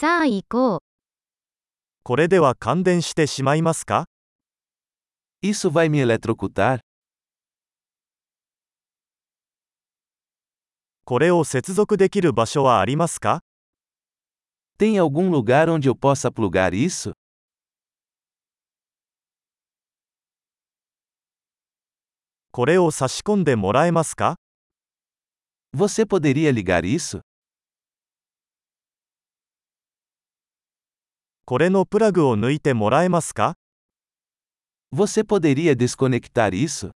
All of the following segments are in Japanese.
さあ行こう。これでは感電してしまいますか Isso vai me eletrocutar? これを接続できる場所はありますか Tem algum lugar onde eu possa plugar isso? これを差し込んでもらえますか Você poderia ligar isso? これのプラグを抜いてもらえますか Você poderia desconectar isso?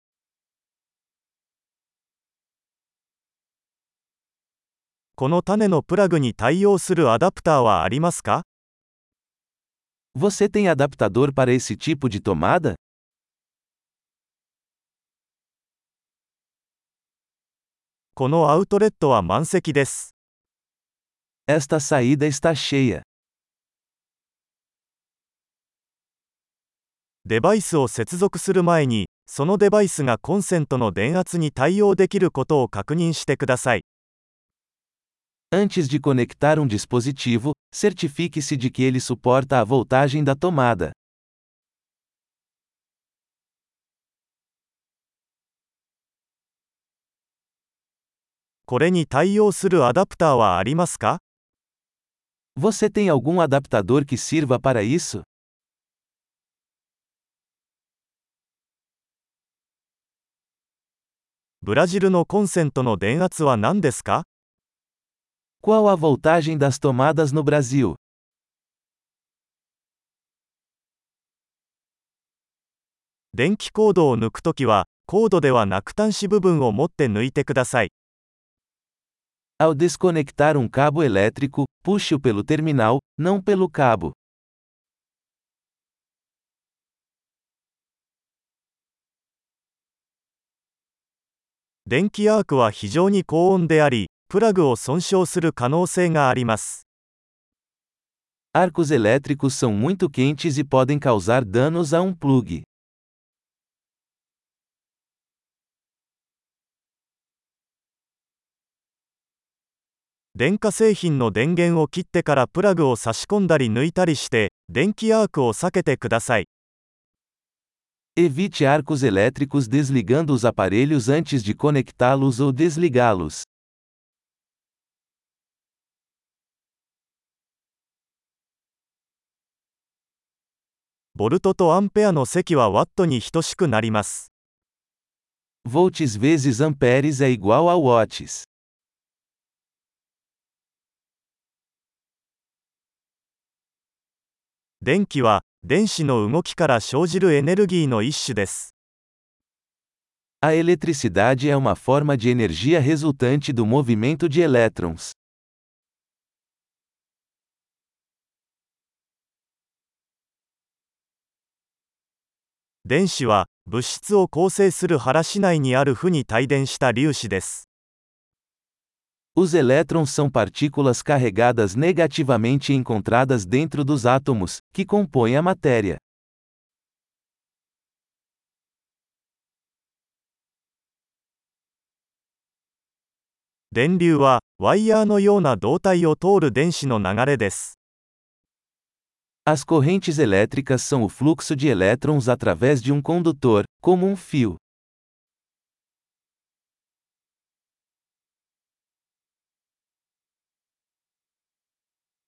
この種のプラグに対応するアダプターはありますか Você tem adaptador para esse tipo de tomada? このアウトレットは満席です。Esta saída está cheia. デバイスを接続する前に、そのデバイスがコンセントの電圧に対応できることを確認してください。Antes de conectar um dispositivo, certifique-se de que ele suporta a voltagem da tomada. これに対応するアダプターはありますか Você tem algum adaptador que sirva para isso? ブラジルのコンセントの電圧は何ですか Qual a voltagem das tomadas no Brasil? 電気コードを抜くときは、コードではなく端子部分を持って抜いてください。Ao desconectar um cabo elétrico, puxe-o pelo terminal, não pelo cabo. 電気アークは非常に高温であり、プラグを損傷する可能性があります。Arcos elétricos são muito quentes e podem causar danos a um plug. 電化製品の電源を切ってからプラグを差し込んだり抜いたりして、電気アークを避けてください。Evite arcos elétricos desligando os aparelhos antes de conectá-los ou desligá-los. ボルトとアンペアの積はワットに等しくなります。 Volts vezes amperes é igual a watts. 電気は、 電子の動きから生じるエネルギーの一種です。A eletricidade é uma forma de energia resultante do movimento de elétrons. 電子は、物質を構成する原子内にある負に帯電した粒子です。Os elétrons são partículas carregadas negativamente encontradas dentro dos átomos, que compõem a matéria. 電流は、ワイヤーのような導体を通る電子の流れです。 As correntes elétricas são o fluxo de elétrons através de um condutor, como um fio.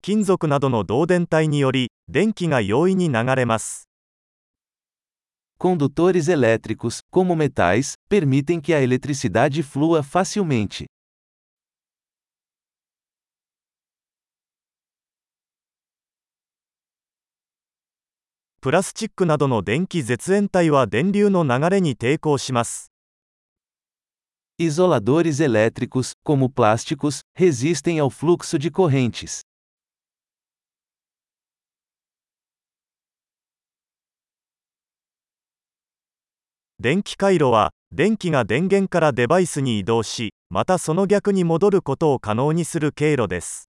金属などの導電体により、電気が容易に流れます。 Condutores elétricos, como metais, permitem que a eletricidade flua facilmente. プラスチックなどの電気絶縁体は電流の流れに抵抗します。 Isoladores elétricos, como plásticos, resistem ao fluxo de correntes. 電気回路は、電気が電源からデバイスに移動し、またその逆に戻ることを可能にする経路です。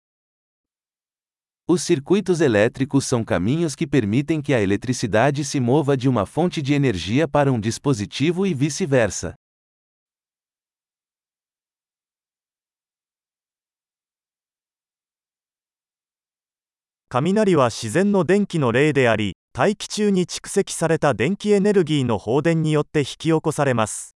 Os circuitos elétricos são caminhos que permitem que a eletricidade se mova de uma fonte de energia para um dispositivo e vice-versa. 雷は自然の電気の例であり、大気中に蓄積された電気エネルギーの放電によって引き起こされます。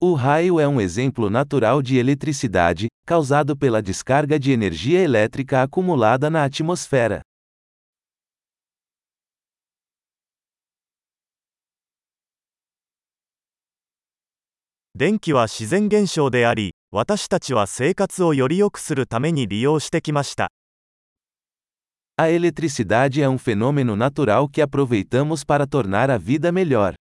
O raio é um exemplo natural de eletricidade, causado pela descarga de energia elétrica acumulada na atmosfera. 電気は自然現象であり、私たちは生活をより良くするために利用してきました。A eletricidade é um fenômeno natural que aproveitamos para tornar a vida melhor.